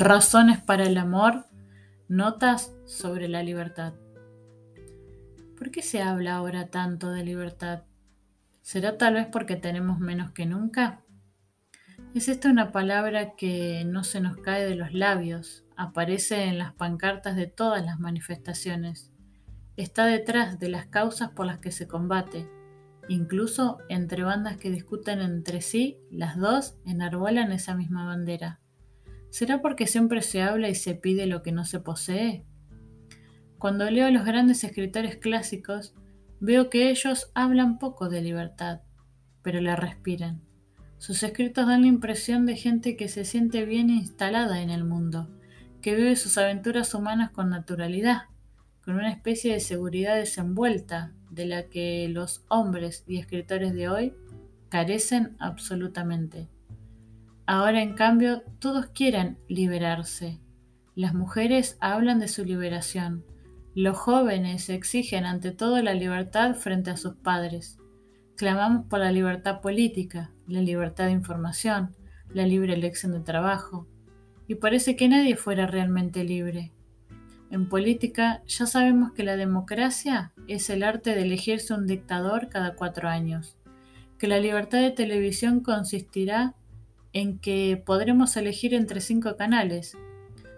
Razones para el amor, notas sobre la libertad. ¿Por qué se habla ahora tanto de libertad? ¿Será tal vez porque tenemos menos que nunca? Es esta una palabra que no se nos cae de los labios, aparece en las pancartas de todas las manifestaciones, está detrás de las causas por las que se combate, incluso entre bandas que discuten entre sí, las dos enarbolan esa misma bandera. ¿Será porque siempre se habla y se pide lo que no se posee? Cuando leo a los grandes escritores clásicos, veo que ellos hablan poco de libertad, pero la respiran. Sus escritos dan la impresión de gente que se siente bien instalada en el mundo, que vive sus aventuras humanas con naturalidad, con una especie de seguridad desenvuelta de la que los hombres y escritores de hoy carecen absolutamente. Ahora, en cambio, todos quieren liberarse. Las mujeres hablan de su liberación. Los jóvenes exigen ante todo la libertad frente a sus padres. Clamamos por la libertad política, la libertad de información, la libre elección de trabajo. Y parece que nadie fuera realmente libre. En política ya sabemos que la democracia es el arte de elegirse un dictador cada cuatro años, que la libertad de televisión consistirá en que podremos elegir entre cinco canales,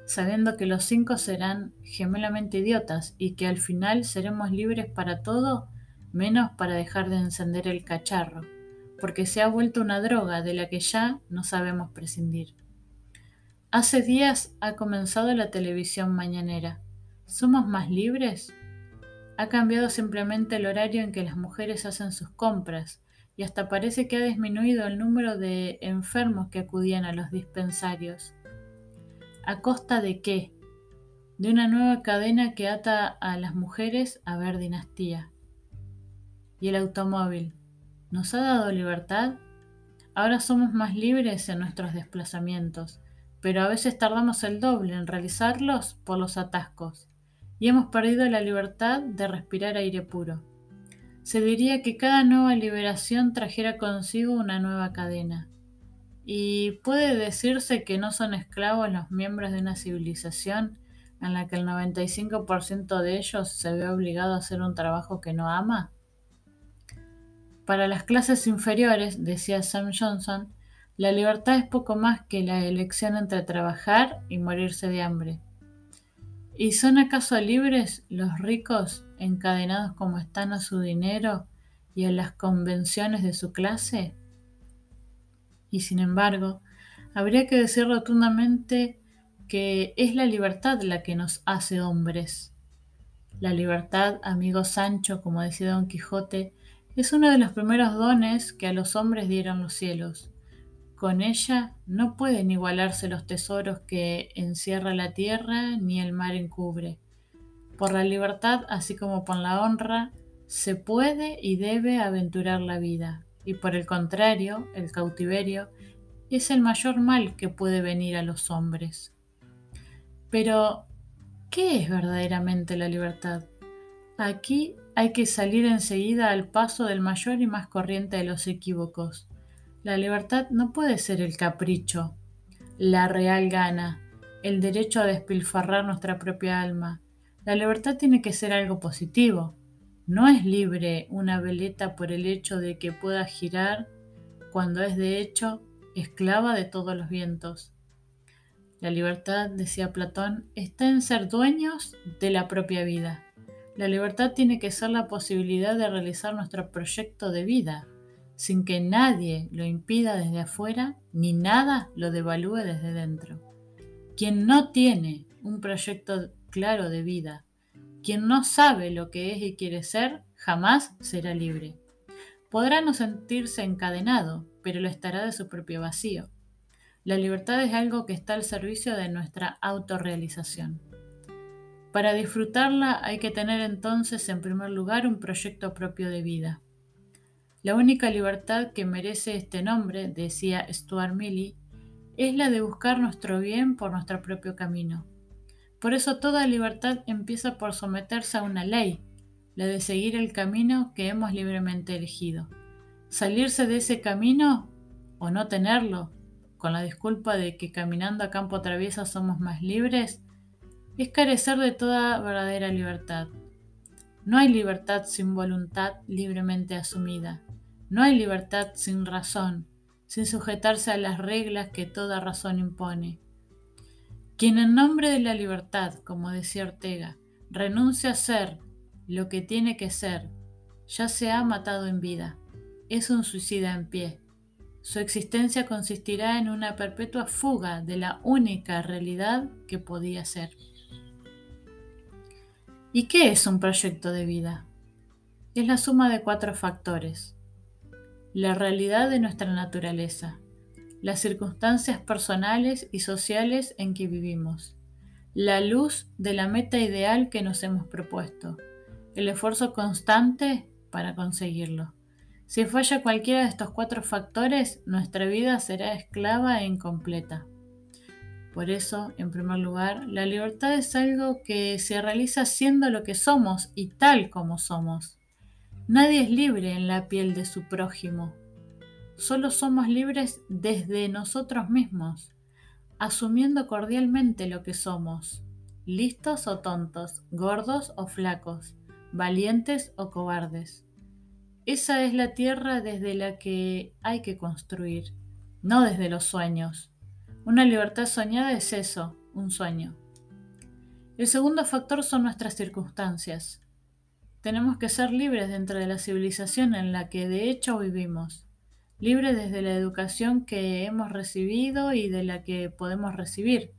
sabiendo que los cinco serán gemelamente idiotas y que al final seremos libres para todo menos para dejar de encender el cacharro, porque se ha vuelto una droga de la que ya no sabemos prescindir. Hace días ha comenzado la televisión mañanera. ¿Somos más libres? Ha cambiado simplemente el horario en que las mujeres hacen sus compras y hasta parece que ha disminuido el número de enfermos que acudían a los dispensarios. ¿A costa de qué? De una nueva cadena que ata a las mujeres a ver dinastía. ¿Y el automóvil? ¿Nos ha dado libertad? Ahora somos más libres en nuestros desplazamientos, pero a veces tardamos el doble en realizarlos por los atascos, y hemos perdido la libertad de respirar aire puro se diría que cada nueva liberación trajera consigo una nueva cadena. Y puede decirse que no son esclavos los miembros de una civilización en la que el 95% de ellos se ve obligado a hacer un trabajo que no ama. Para las clases inferiores, decía Sam Johnson, la libertad es poco más que la elección entre trabajar y morirse de hambre. ¿Y son acaso libres los ricos encadenados como están a su dinero y a las convenciones de su clase? Y sin embargo, habría que decir rotundamente que es la libertad la que nos hace hombres. La libertad, amigo Sancho, como decía Don Quijote, es uno de los primeros dones que a los hombres dieron los cielos. Con ella no pueden igualarse los tesoros que encierra la tierra ni el mar encubre. Por la libertad, así como por la honra, se puede y debe aventurar la vida, y por el contrario, el cautiverio es el mayor mal que puede venir a los hombres. Pero, ¿qué es verdaderamente la libertad? Aquí hay que salir enseguida al paso del mayor y más corriente de los equívocos la libertad no puede ser el capricho, la real gana, el derecho a despilfarrar nuestra propia alma. La libertad tiene que ser algo positivo. No es libre una veleta por el hecho de que pueda girar cuando es de hecho esclava de todos los vientos. La libertad, decía Platón, está en ser dueños de la propia vida. La libertad tiene que ser la posibilidad de realizar nuestro proyecto de vida, sin que nadie lo impida desde afuera ni nada lo devalúe desde dentro. Quien no tiene un proyecto claro de vida, quien no sabe lo que es y quiere ser, jamás será libre. Podrá no sentirse encadenado, pero lo estará de su propio vacío. La libertad es algo que está al servicio de nuestra autorrealización. Para disfrutarla hay que tener entonces en primer lugar un proyecto propio de vida. La única libertad que merece este nombre, decía Stuart Mill, es la de buscar nuestro bien por nuestro propio camino. Por eso toda libertad empieza por someterse a una ley, la de seguir el camino que hemos libremente elegido. Salirse de ese camino o no tenerlo con la disculpa de que caminando a campo traviesa somos más libres, es carecer de toda verdadera libertad. No hay libertad sin voluntad libremente asumida. No hay libertad sin razón, sin sujetarse a las reglas que toda razón impone. Quien en nombre de la libertad, como decía Ortega, renuncia a ser lo que tiene que ser, ya se ha matado en vida. Es un suicida en pie. Su existencia consistirá en una perpetua fuga de la única realidad que podía ser. ¿Y qué es un proyecto de vida? Es la suma de cuatro factores. La realidad de nuestra naturaleza, las circunstancias personales y sociales en que vivimos, la luz de la meta ideal que nos hemos propuesto, el esfuerzo constante para conseguirlo. Si falla cualquiera de estos cuatro factores, nuestra vida será esclava e incompleta. Por eso, en primer lugar, la libertad es algo que se realiza siendo lo que somos y tal como somos. Nadie es libre en la piel de su prójimo. Solo somos libres desde nosotros mismos, asumiendo cordialmente lo que somos, listos o tontos, gordos o flacos, valientes o cobardes. Esa es la tierra desde la que hay que construir, no desde los sueños. Una libertad soñada es eso, un sueño. El segundo factor son nuestras circunstancias. Tenemos que ser libres dentro de la civilización en la que de hecho vivimos, libres desde la educación que hemos recibido y de la que podemos recibir,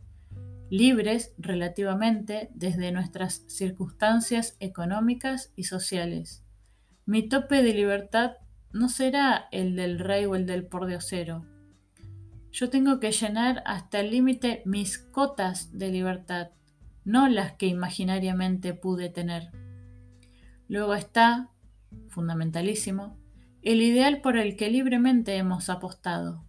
libres relativamente desde nuestras circunstancias económicas y sociales. Mi tope de libertad no será el del rey o el del pordiosero, yo tengo que llenar hasta el límite mis cotas de libertad, no las que imaginariamente pude tener. Luego está, fundamentalísimo, el ideal por el que libremente hemos apostado,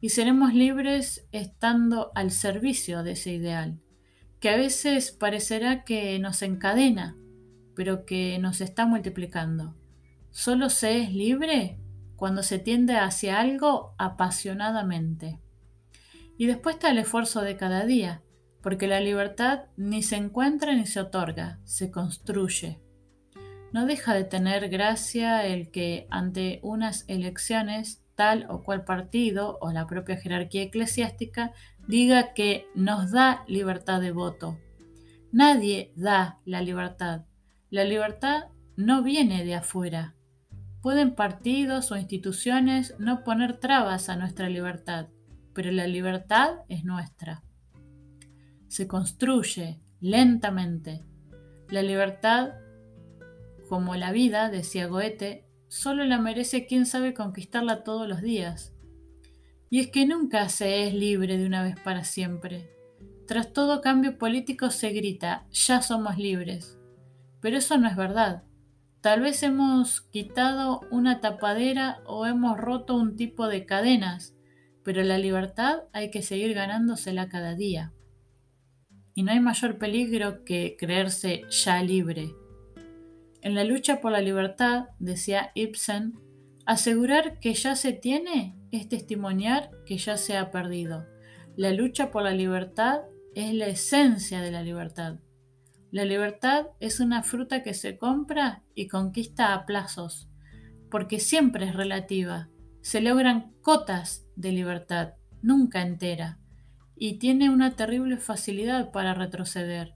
y seremos libres estando al servicio de ese ideal, que a veces parecerá que nos encadena, pero que nos está multiplicando. Solo se es libre cuando se tiende hacia algo apasionadamente. Y después está el esfuerzo de cada día, porque la libertad ni se encuentra ni se otorga, se construye. No deja de tener gracia el que ante unas elecciones tal o cual partido o la propia jerarquía eclesiástica diga que nos da libertad de voto. Nadie da la libertad. La libertad no viene de afuera, Pueden partidos o instituciones no poner trabas a nuestra libertad, pero la libertad es nuestra. Se construye lentamente. La libertad, como la vida, decía Goethe, solo la merece quien sabe conquistarla todos los días. Y es que nunca se es libre de una vez para siempre. Tras todo cambio político se grita, ya somos libres. Pero eso no es verdad. Tal vez hemos quitado una tapadera o hemos roto un tipo de cadenas, pero la libertad hay que seguir ganándosela cada día. Y no hay mayor peligro que creerse ya libre. En la lucha por la libertad, decía Ibsen, asegurar que ya se tiene es testimoniar que ya se ha perdido. La lucha por la libertad es la esencia de la libertad. La libertad es una fruta que se compra y conquista a plazos, porque siempre es relativa. Se logran cotas de libertad, nunca entera, y tiene una terrible facilidad para retroceder.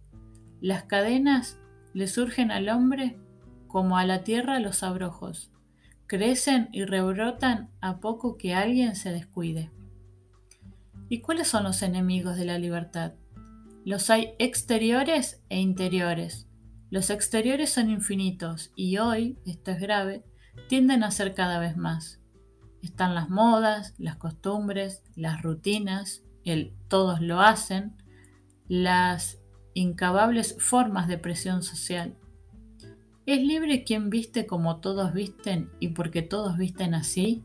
Las cadenas le surgen al hombre como a la tierra los abrojos. Crecen y rebrotan a poco que alguien se descuide. ¿Y cuáles son los enemigos de la libertad? Los hay exteriores e interiores. Los exteriores son infinitos y hoy, esto es grave, tienden a ser cada vez más. Están las modas, las costumbres, las rutinas, el todos lo hacen, las incabables formas de presión social. ¿Es libre quien viste como todos visten y porque todos visten así?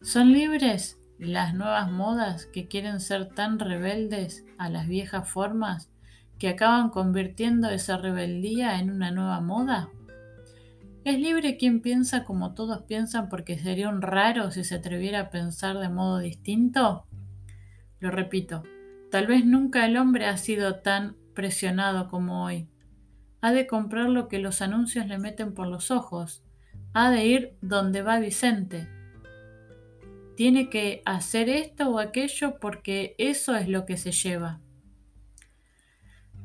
¿Son libres las nuevas modas que quieren ser tan rebeldes a las viejas formas que acaban convirtiendo esa rebeldía en una nueva moda? ¿Es libre quien piensa como todos piensan porque sería un raro si se atreviera a pensar de modo distinto? Lo repito, tal vez nunca el hombre ha sido tan presionado como hoy. Ha de comprar lo que los anuncios le meten por los ojos. Ha de ir donde va Vicente. Tiene que hacer esto o aquello porque eso es lo que se lleva.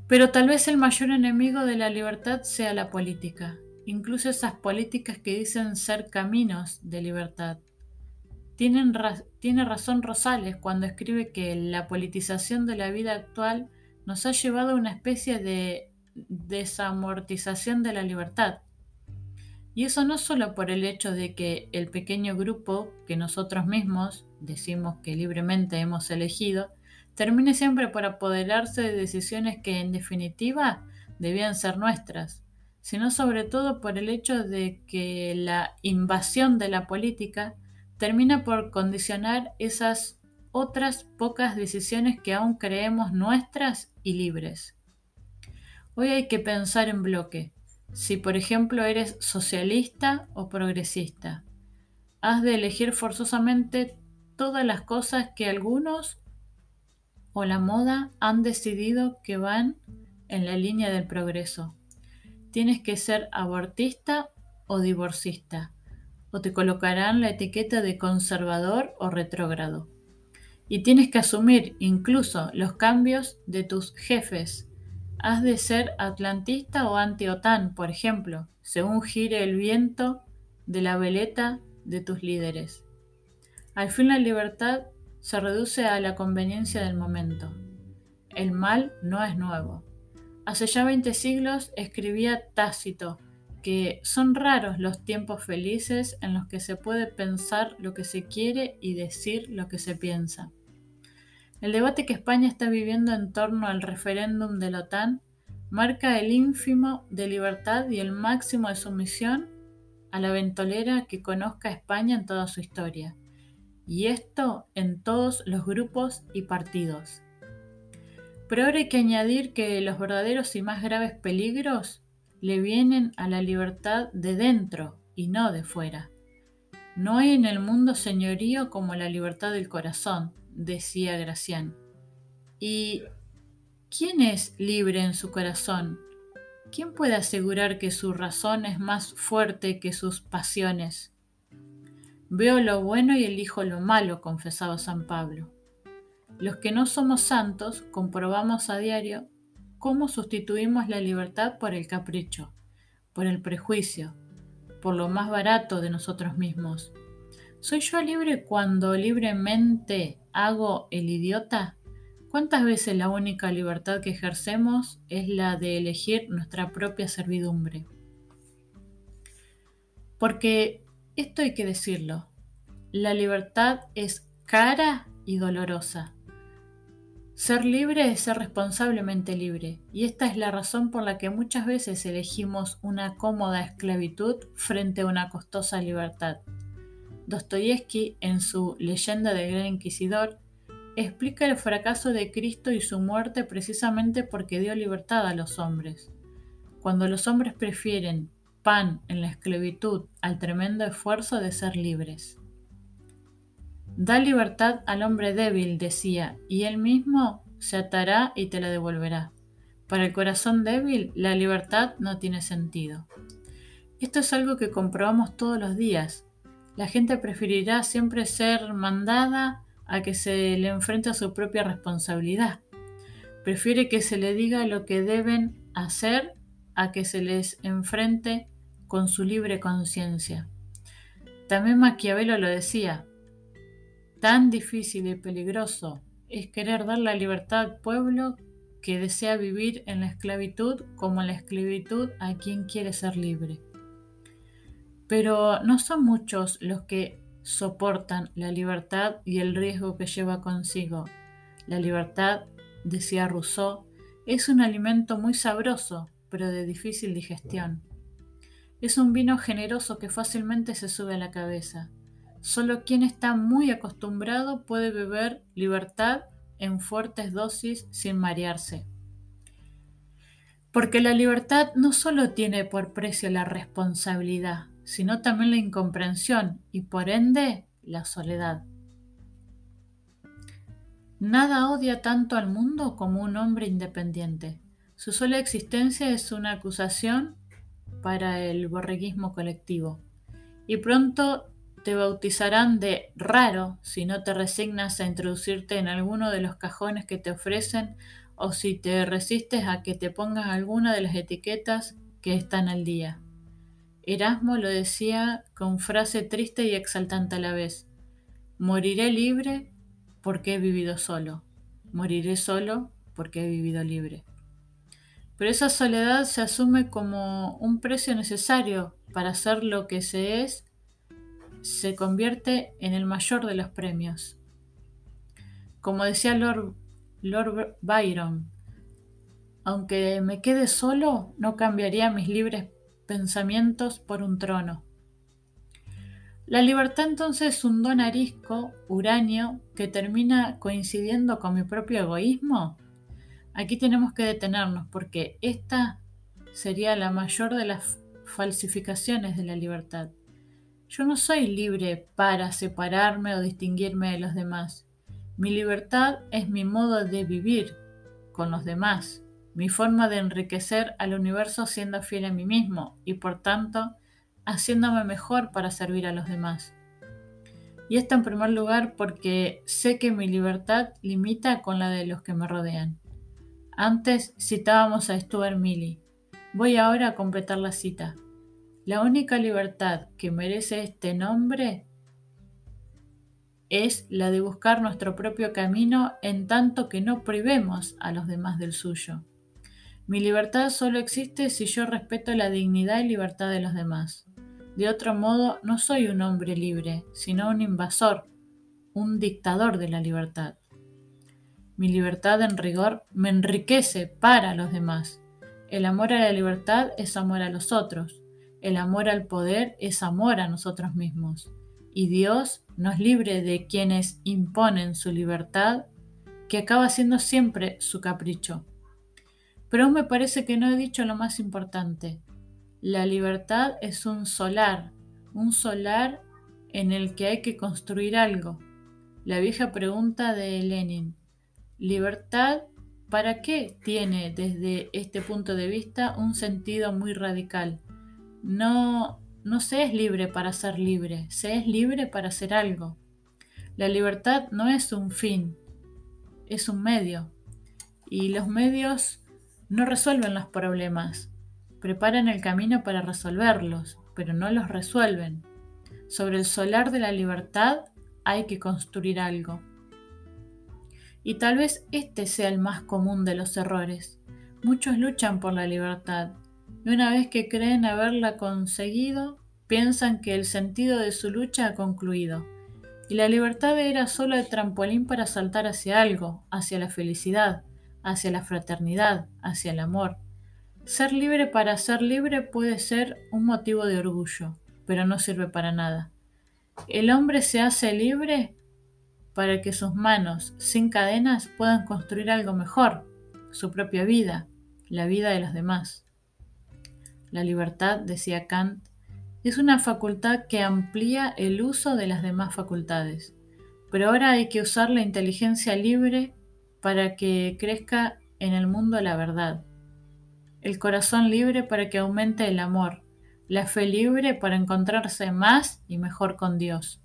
Pero tal vez el mayor enemigo de la libertad sea la política, incluso esas políticas que dicen ser caminos de libertad. tiene razón Rosales cuando escribe que la politización de la vida actual nos ha llevado a una especie de desamortización de la libertad. Y eso no solo por el hecho de que el pequeño grupo que nosotros mismos decimos que libremente hemos elegido, termine siempre por apoderarse de decisiones que en definitiva debían ser nuestras, sino sobre todo por el hecho de que la invasión de la política termina por condicionar esas otras pocas decisiones que aún creemos nuestras y libres. Hoy hay que pensar en bloque. Si por ejemplo eres socialista o progresista, has de elegir forzosamente todas las cosas que algunos o la moda han decidido que van en la línea del progreso. Tienes que ser abortista o divorcista, o te colocarán la etiqueta de conservador o retrógrado. Y tienes que asumir incluso los cambios de tus jefes. Has de ser atlantista o anti-OTAN, por ejemplo, según gire el viento de la veleta de tus líderes. Al fin la libertad se reduce a la conveniencia del momento. El mal no es nuevo. Hace ya 20 siglos escribía Tácito que son raros los tiempos felices en los que se puede pensar lo que se quiere y decir lo que se piensa. El debate que España está viviendo en torno al referéndum de la OTAN marca el ínfimo de libertad y el máximo de sumisión a la ventolera que conozca España en toda su historia y esto en todos los grupos y partidos. Pero ahora hay que añadir que los verdaderos y más graves peligros le vienen a la libertad de dentro y no de fuera. No hay en el mundo señorío como la libertad del corazón, decía Gracián. ¿Y quién es libre en su corazón? ¿Quién puede asegurar que su razón es más fuerte que sus pasiones? Veo lo bueno y elijo lo malo, confesaba San Pablo. Los que no somos santos comprobamos a diario cómo sustituimos la libertad por el capricho, por el prejuicio, por lo más barato de nosotros mismos. ¿Soy yo libre cuando libremente hago el idiota? ¿Cuántas veces la única libertad que ejercemos es la de elegir nuestra propia servidumbre? Porque esto hay que decirlo. La libertad es cara y dolorosa. Ser libre es ser responsablemente libre, y esta es la razón por la que muchas veces elegimos una cómoda esclavitud frente a una costosa libertad. Dostoyevsky, en su Leyenda del Gran Inquisidor, explica el fracaso de Cristo y su muerte precisamente porque dio libertad a los hombres. Cuando los hombres prefieren pan en la esclavitud al tremendo esfuerzo de ser libres. Da libertad al hombre débil, decía, y él mismo se atará y te la devolverá. Para el corazón débil, la libertad no tiene sentido. Esto es algo que comprobamos todos los días. La gente preferirá siempre ser mandada a que se le enfrente a su propia responsabilidad. Prefiere que se le diga lo que deben hacer a que se les enfrente con su libre conciencia. También Maquiavelo lo decía, tan difícil y peligroso es querer dar la libertad al pueblo que desea vivir en la esclavitud como la esclavitud a quien quiere ser libre. Pero no son muchos los que soportan la libertad y el riesgo que lleva consigo. La libertad, decía Rousseau, es un alimento muy sabroso, pero de difícil digestión. Es un vino generoso que fácilmente se sube a la cabeza. Solo quien está muy acostumbrado puede beber libertad en fuertes dosis sin marearse. Porque la libertad no solo tiene por precio la responsabilidad, sino también la incomprensión y por ende la soledad. Nada odia tanto al mundo como un hombre independiente. Su sola existencia es una acusación para el borreguismo colectivo. Y pronto te bautizarán de raro si no te resignas a introducirte en alguno de los cajones que te ofrecen o si te resistes a que te pongas alguna de las etiquetas que están al día. Erasmo lo decía con frase triste y exaltante a la vez. Moriré libre porque he vivido solo. Moriré solo porque he vivido libre. Pero esa soledad se asume como un precio necesario para ser lo que se es, se convierte en el mayor de los premios. Como decía Lord, Lord Byron, aunque me quede solo, no cambiaría mis libres pensamientos por un trono. La libertad entonces es un don arisco, uranio, que termina coincidiendo con mi propio egoísmo. Aquí tenemos que detenernos porque esta sería la mayor de las falsificaciones de la libertad. Yo no soy libre para separarme o distinguirme de los demás. Mi libertad es mi modo de vivir con los demás, mi forma de enriquecer al universo siendo fiel a mí mismo y por tanto haciéndome mejor para servir a los demás. Y esto en primer lugar porque sé que mi libertad limita con la de los que me rodean. Antes citábamos a Stuart Millie. Voy ahora a completar la cita. La única libertad que merece este nombre es la de buscar nuestro propio camino en tanto que no privemos a los demás del suyo. Mi libertad solo existe si yo respeto la dignidad y libertad de los demás. De otro modo, no soy un hombre libre, sino un invasor, un dictador de la libertad. Mi libertad en rigor me enriquece para los demás. El amor a la libertad es amor a los otros. El amor al poder es amor a nosotros mismos. Y Dios nos libre de quienes imponen su libertad, que acaba siendo siempre su capricho. Pero me parece que no he dicho lo más importante. La libertad es un solar, un solar en el que hay que construir algo. La vieja pregunta de Lenin. ¿Libertad para qué tiene desde este punto de vista un sentido muy radical? No, no se es libre para ser libre, se es libre para hacer algo. La libertad no es un fin, es un medio. Y los medios no resuelven los problemas, preparan el camino para resolverlos, pero no los resuelven. Sobre el solar de la libertad hay que construir algo. Y tal vez este sea el más común de los errores. Muchos luchan por la libertad y una vez que creen haberla conseguido, piensan que el sentido de su lucha ha concluido. Y la libertad era solo el trampolín para saltar hacia algo, hacia la felicidad, hacia la fraternidad, hacia el amor. Ser libre para ser libre puede ser un motivo de orgullo, pero no sirve para nada. El hombre se hace libre para que sus manos, sin cadenas, puedan construir algo mejor, su propia vida, la vida de los demás. La libertad, decía Kant, es una facultad que amplía el uso de las demás facultades, pero ahora hay que usar la inteligencia libre para que crezca en el mundo la verdad el corazón libre para que aumente el amor, la fe libre para encontrarse más y mejor con Dios.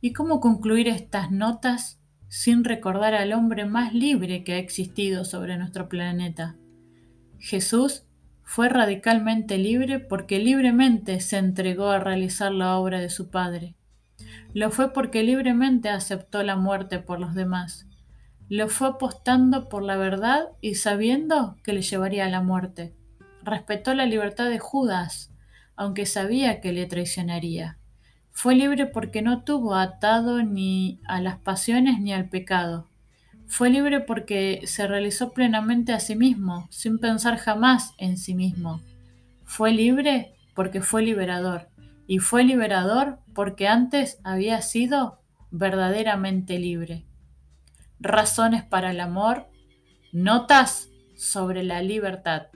¿Y cómo concluir estas notas sin recordar al hombre más libre que ha existido sobre nuestro planeta? Jesús fue radicalmente libre porque libremente se entregó a realizar la obra de su Padre. Lo fue porque libremente aceptó la muerte por los demás lo fue apostando por la verdad y sabiendo que le llevaría a la muerte. Respetó la libertad de Judas, aunque sabía que le traicionaría. Fue libre porque no tuvo atado ni a las pasiones ni al pecado. Fue libre porque se realizó plenamente a sí mismo, sin pensar jamás en sí mismo. Fue libre porque fue liberador. Y fue liberador porque antes había sido verdaderamente libre razones para el amor, notas sobre la libertad.